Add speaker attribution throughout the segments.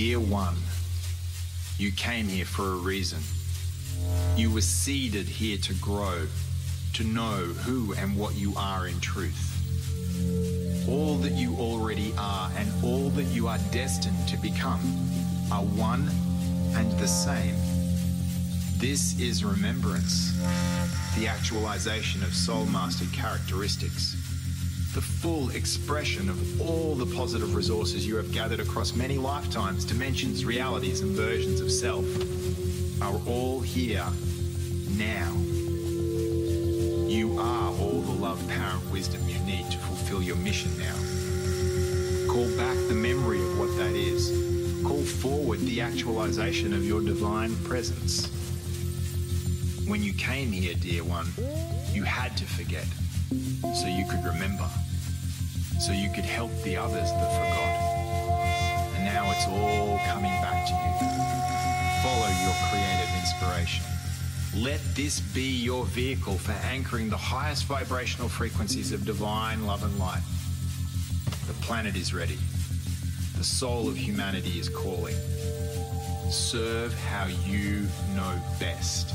Speaker 1: Dear one, you came here for a reason. You were seeded here to grow, to know who and what you are in truth. All that you already are and all that you are destined to become are one and the same. This is remembrance, the actualization of soul mastered characteristics, the full expression of all the positive resources you have gathered across many lifetimes, dimensions, realities, and versions of self are all here now. You are all the love, power, and wisdom you need to fulfill your mission now. Call back the memory of what that is. Call forward the actualization of your divine presence. When you came here, dear one, you had to forget so you could remember, so you could help the others that forgot. And now it's all coming back to you. Follow your creative inspiration. Let this be your vehicle for anchoring the highest vibrational frequencies of divine love and light. The planet is ready. The soul of humanity is calling. Serve how you know best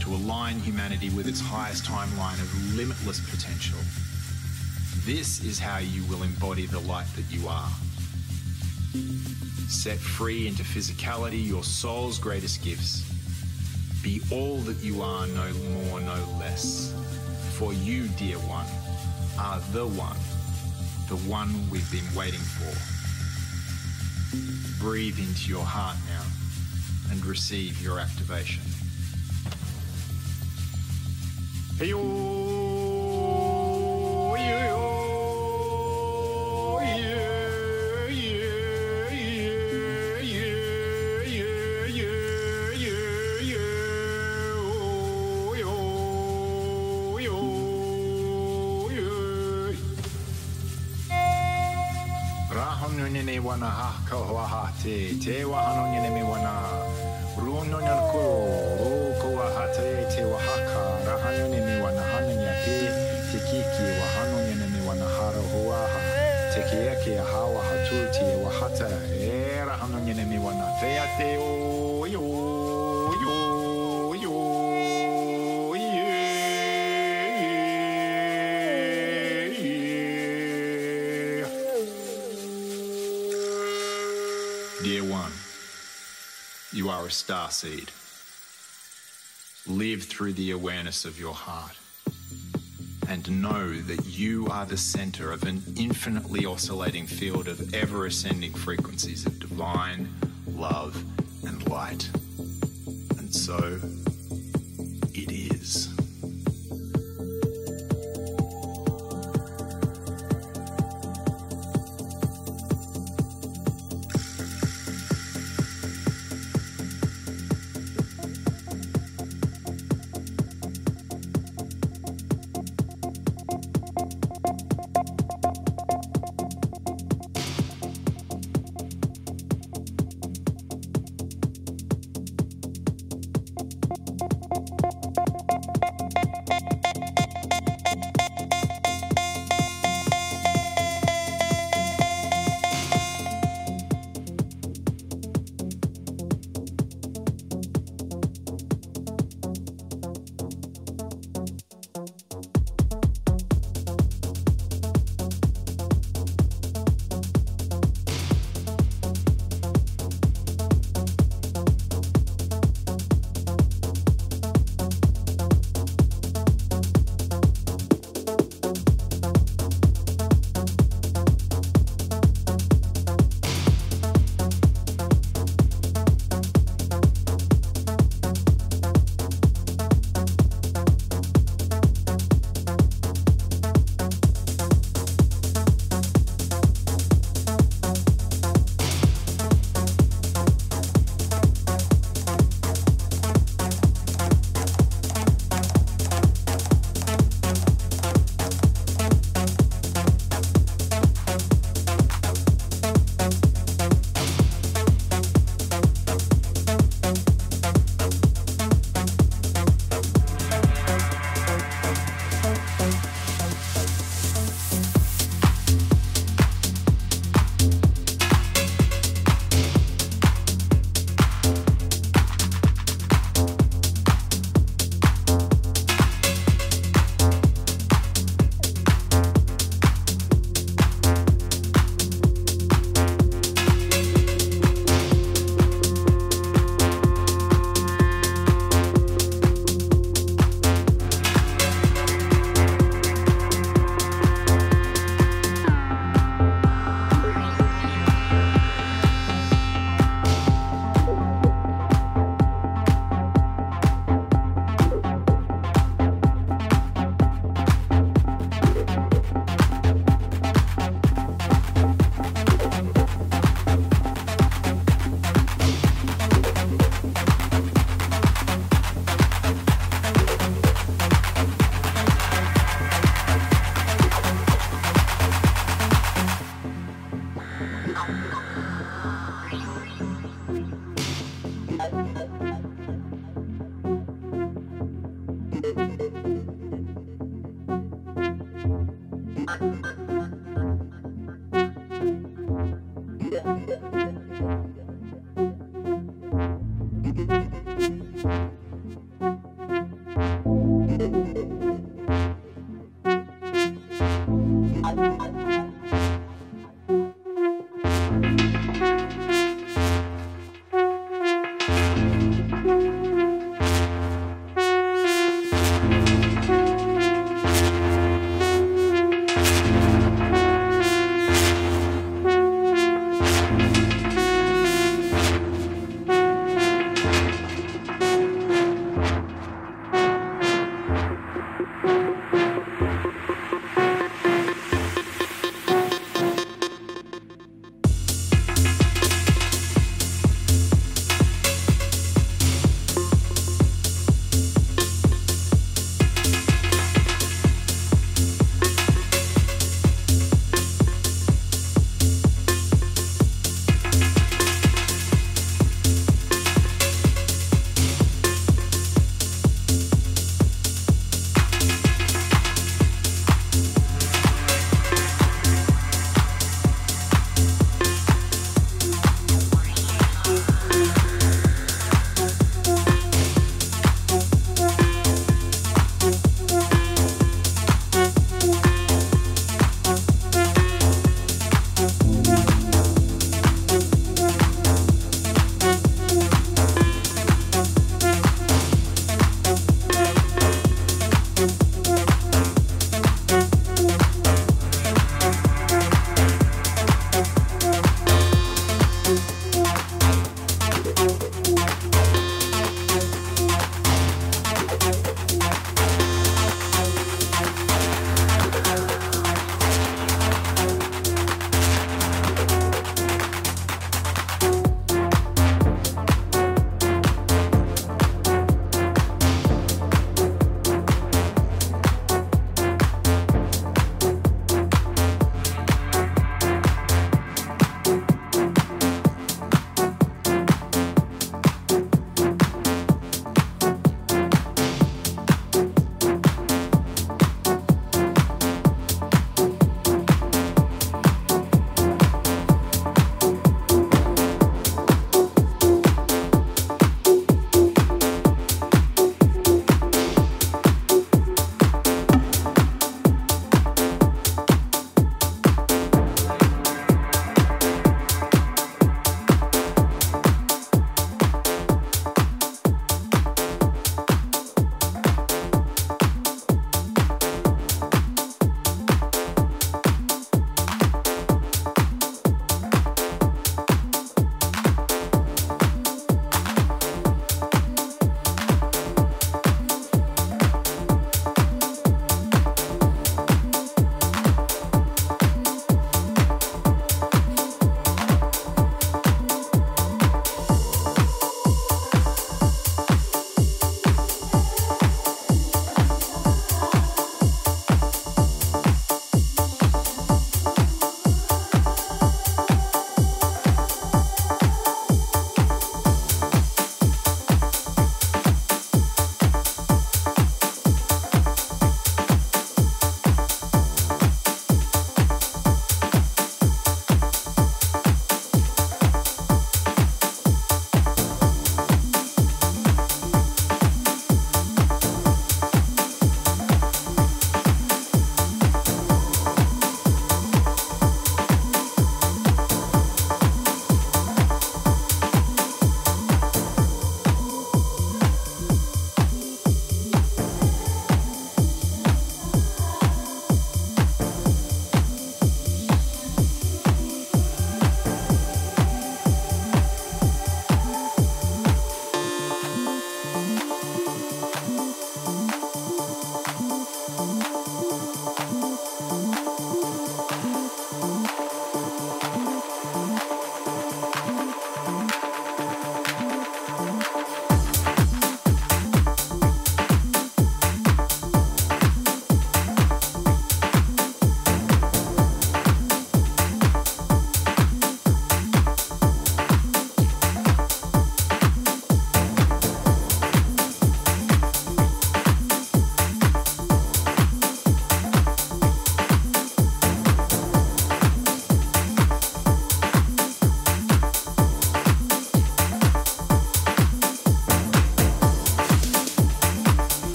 Speaker 1: to align humanity with its highest timeline of limitless potential. This is how you will embody the light that you are. Set free into physicality, your soul's greatest gifts. Be all that you are, no more, no less. For you, dear one, are the one, the one we've been waiting for. Breathe into your heart now and receive your activation. Hey, Rahonune wana ha ka hoa te te wahanone me wana runo nyan ko ro ko wa ha te te wa ha ka rahanone me wana hana nya te te kiki wa hanone me wana hara hoa ha. Te ke ke ha wa ha tu ti wa ha ta e me wana te a te o Dear one, you are a star seed. Live through the awareness of your heart and know that you are the center of an infinitely oscillating field of ever ascending frequencies of divine love and light. And so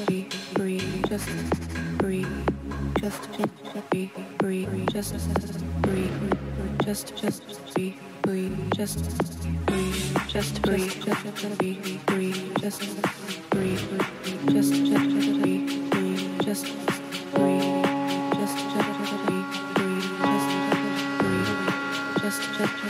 Speaker 2: just just free just free just just free just free just just be free just free just free just be free just free just just be free just free just just just just free just just be just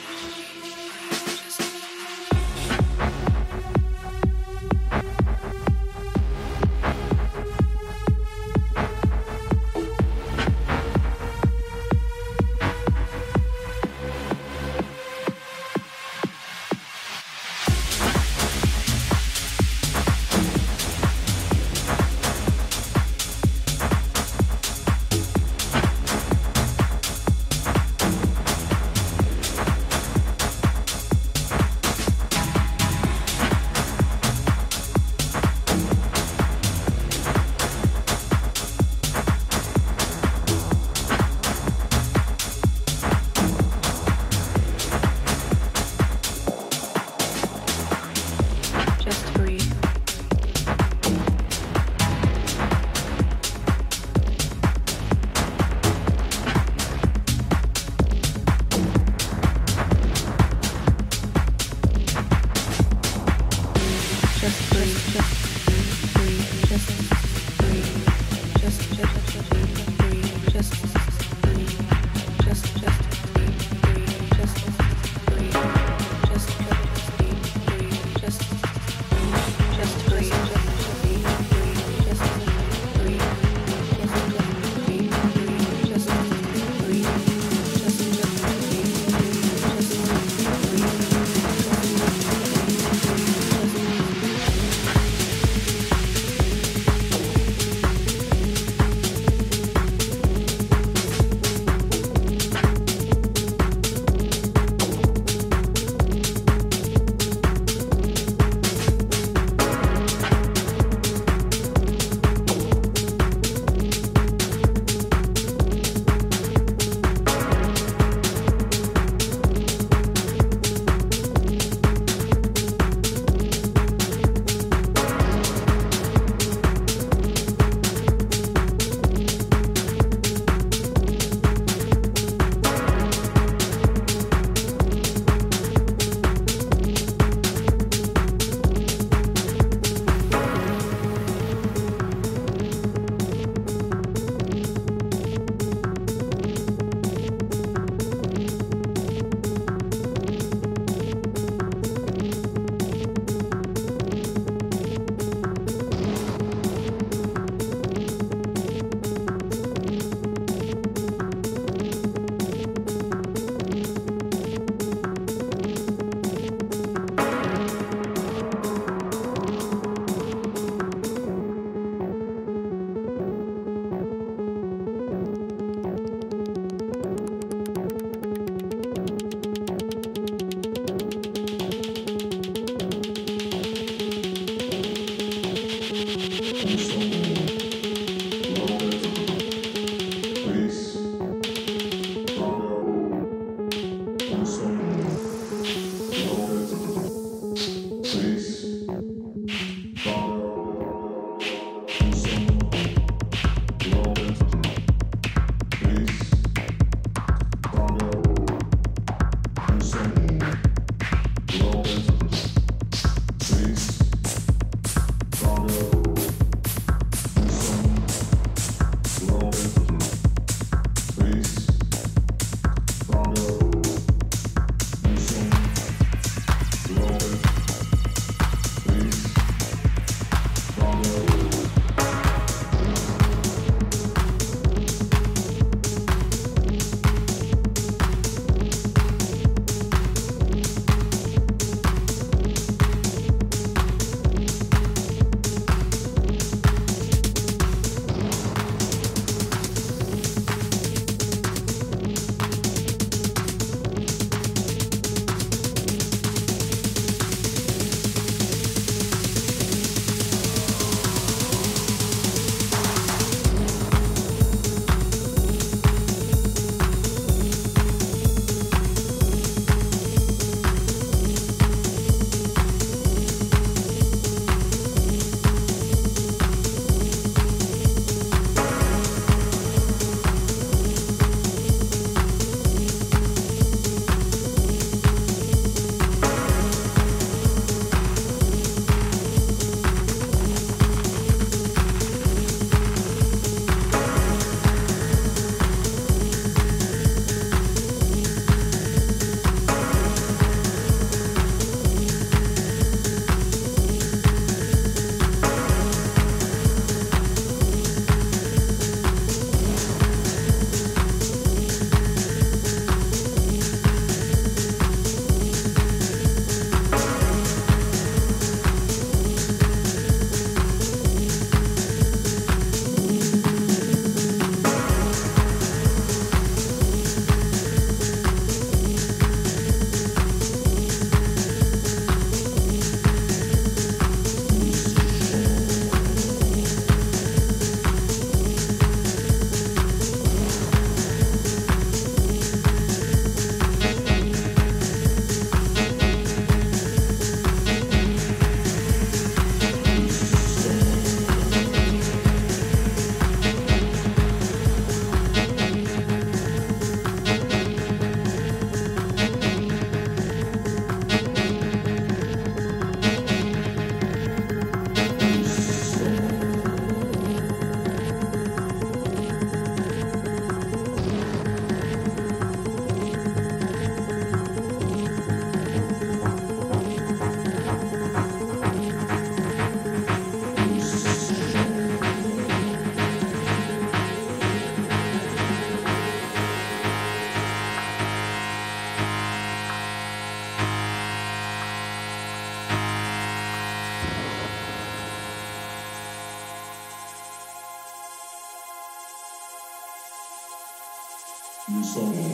Speaker 2: soul.